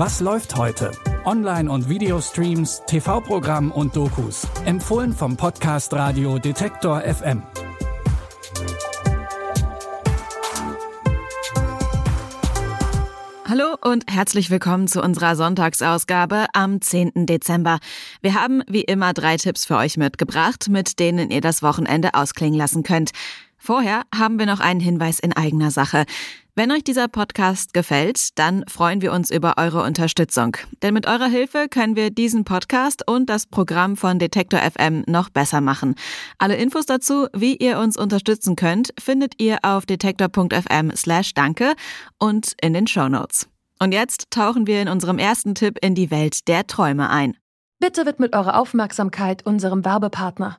Was läuft heute? Online- und Videostreams, TV-Programm und Dokus. Empfohlen vom Podcast Radio Detektor FM. Hallo und herzlich willkommen zu unserer Sonntagsausgabe am 10. Dezember. Wir haben wie immer drei Tipps für euch mitgebracht, mit denen ihr das Wochenende ausklingen lassen könnt. Vorher haben wir noch einen Hinweis in eigener Sache. Wenn euch dieser Podcast gefällt, dann freuen wir uns über eure Unterstützung. Denn mit eurer Hilfe können wir diesen Podcast und das Programm von Detektor FM noch besser machen. Alle Infos dazu, wie ihr uns unterstützen könnt, findet ihr auf detektor.fm slash danke und in den Show Notes. Und jetzt tauchen wir in unserem ersten Tipp in die Welt der Träume ein. Bitte widmet eure Aufmerksamkeit unserem Werbepartner.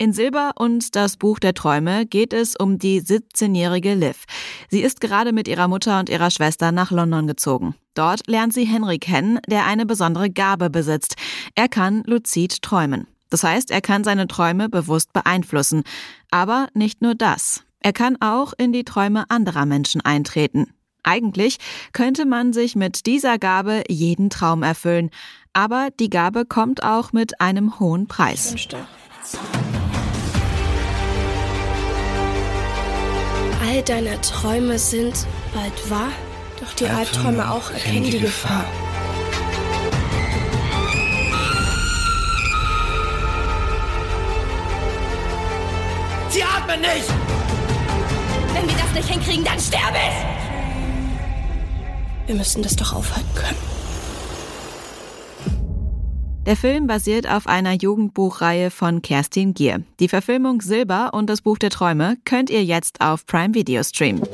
In Silber und das Buch der Träume geht es um die 17-jährige Liv. Sie ist gerade mit ihrer Mutter und ihrer Schwester nach London gezogen. Dort lernt sie Henry kennen, der eine besondere Gabe besitzt. Er kann luzid träumen. Das heißt, er kann seine Träume bewusst beeinflussen. Aber nicht nur das. Er kann auch in die Träume anderer Menschen eintreten. Eigentlich könnte man sich mit dieser Gabe jeden Traum erfüllen. Aber die Gabe kommt auch mit einem hohen Preis. All deine Träume sind bald wahr, doch die Albträume auch erkennen die Gefahr. Sie atmen nicht! Wenn wir das nicht hinkriegen, dann sterbe ich! Wir müssen das doch aufhalten können. Der Film basiert auf einer Jugendbuchreihe von Kerstin Gier. Die Verfilmung Silber und das Buch der Träume könnt ihr jetzt auf Prime Video streamen.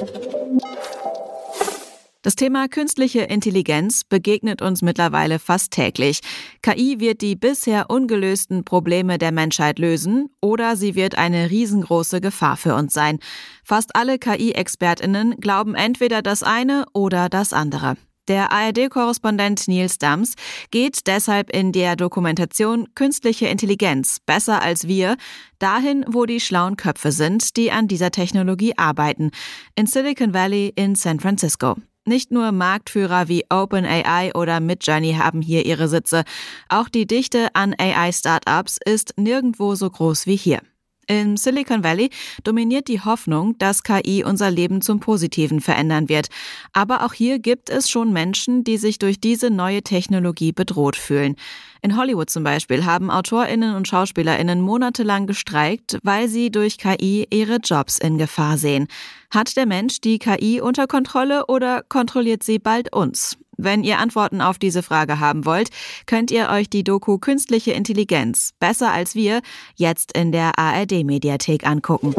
Das Thema künstliche Intelligenz begegnet uns mittlerweile fast täglich. KI wird die bisher ungelösten Probleme der Menschheit lösen oder sie wird eine riesengroße Gefahr für uns sein. Fast alle KI-Expertinnen glauben entweder das eine oder das andere. Der ARD-Korrespondent Nils Dams geht deshalb in der Dokumentation Künstliche Intelligenz besser als wir dahin, wo die schlauen Köpfe sind, die an dieser Technologie arbeiten, in Silicon Valley in San Francisco. Nicht nur Marktführer wie OpenAI oder Midjourney haben hier ihre Sitze, auch die Dichte an AI-Startups ist nirgendwo so groß wie hier. Im Silicon Valley dominiert die Hoffnung, dass KI unser Leben zum Positiven verändern wird. Aber auch hier gibt es schon Menschen, die sich durch diese neue Technologie bedroht fühlen. In Hollywood zum Beispiel haben Autorinnen und Schauspielerinnen monatelang gestreikt, weil sie durch KI ihre Jobs in Gefahr sehen. Hat der Mensch die KI unter Kontrolle oder kontrolliert sie bald uns? Wenn ihr Antworten auf diese Frage haben wollt, könnt ihr euch die Doku Künstliche Intelligenz besser als wir jetzt in der ARD Mediathek angucken.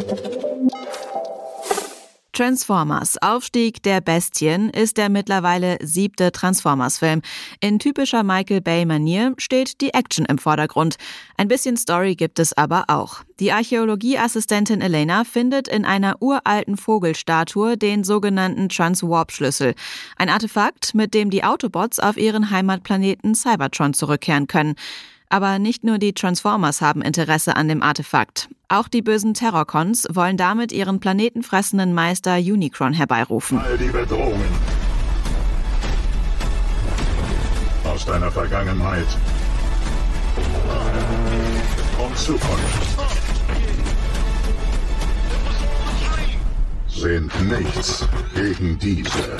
Transformers Aufstieg der Bestien ist der mittlerweile siebte Transformers-Film. In typischer Michael Bay-Manier steht die Action im Vordergrund. Ein bisschen Story gibt es aber auch. Die Archäologieassistentin Elena findet in einer uralten Vogelstatue den sogenannten Transwarp-Schlüssel. Ein Artefakt, mit dem die Autobots auf ihren Heimatplaneten Cybertron zurückkehren können. Aber nicht nur die Transformers haben Interesse an dem Artefakt. Auch die bösen Terrorcons wollen damit ihren planetenfressenden Meister Unicron herbeirufen. All die Bedrohungen aus deiner Vergangenheit und Zukunft sind nichts gegen diese.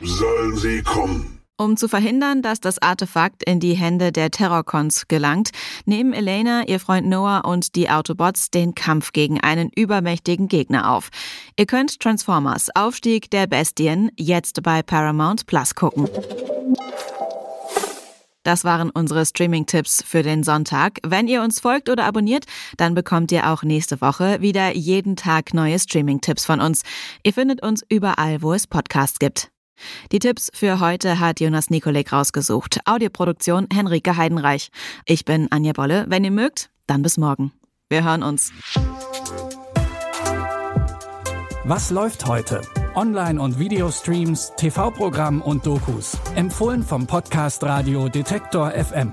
Sollen sie kommen? Um zu verhindern, dass das Artefakt in die Hände der Terrorcons gelangt, nehmen Elena, ihr Freund Noah und die Autobots den Kampf gegen einen übermächtigen Gegner auf. Ihr könnt Transformers Aufstieg der Bestien jetzt bei Paramount Plus gucken. Das waren unsere Streaming-Tipps für den Sonntag. Wenn ihr uns folgt oder abonniert, dann bekommt ihr auch nächste Woche wieder jeden Tag neue Streaming-Tipps von uns. Ihr findet uns überall, wo es Podcasts gibt. Die Tipps für heute hat Jonas Nikolek rausgesucht. Audioproduktion Henrike Heidenreich. Ich bin Anja Bolle. Wenn ihr mögt, dann bis morgen. Wir hören uns. Was läuft heute? Online- und Videostreams, TV-Programm und Dokus. Empfohlen vom Podcast Radio Detektor FM.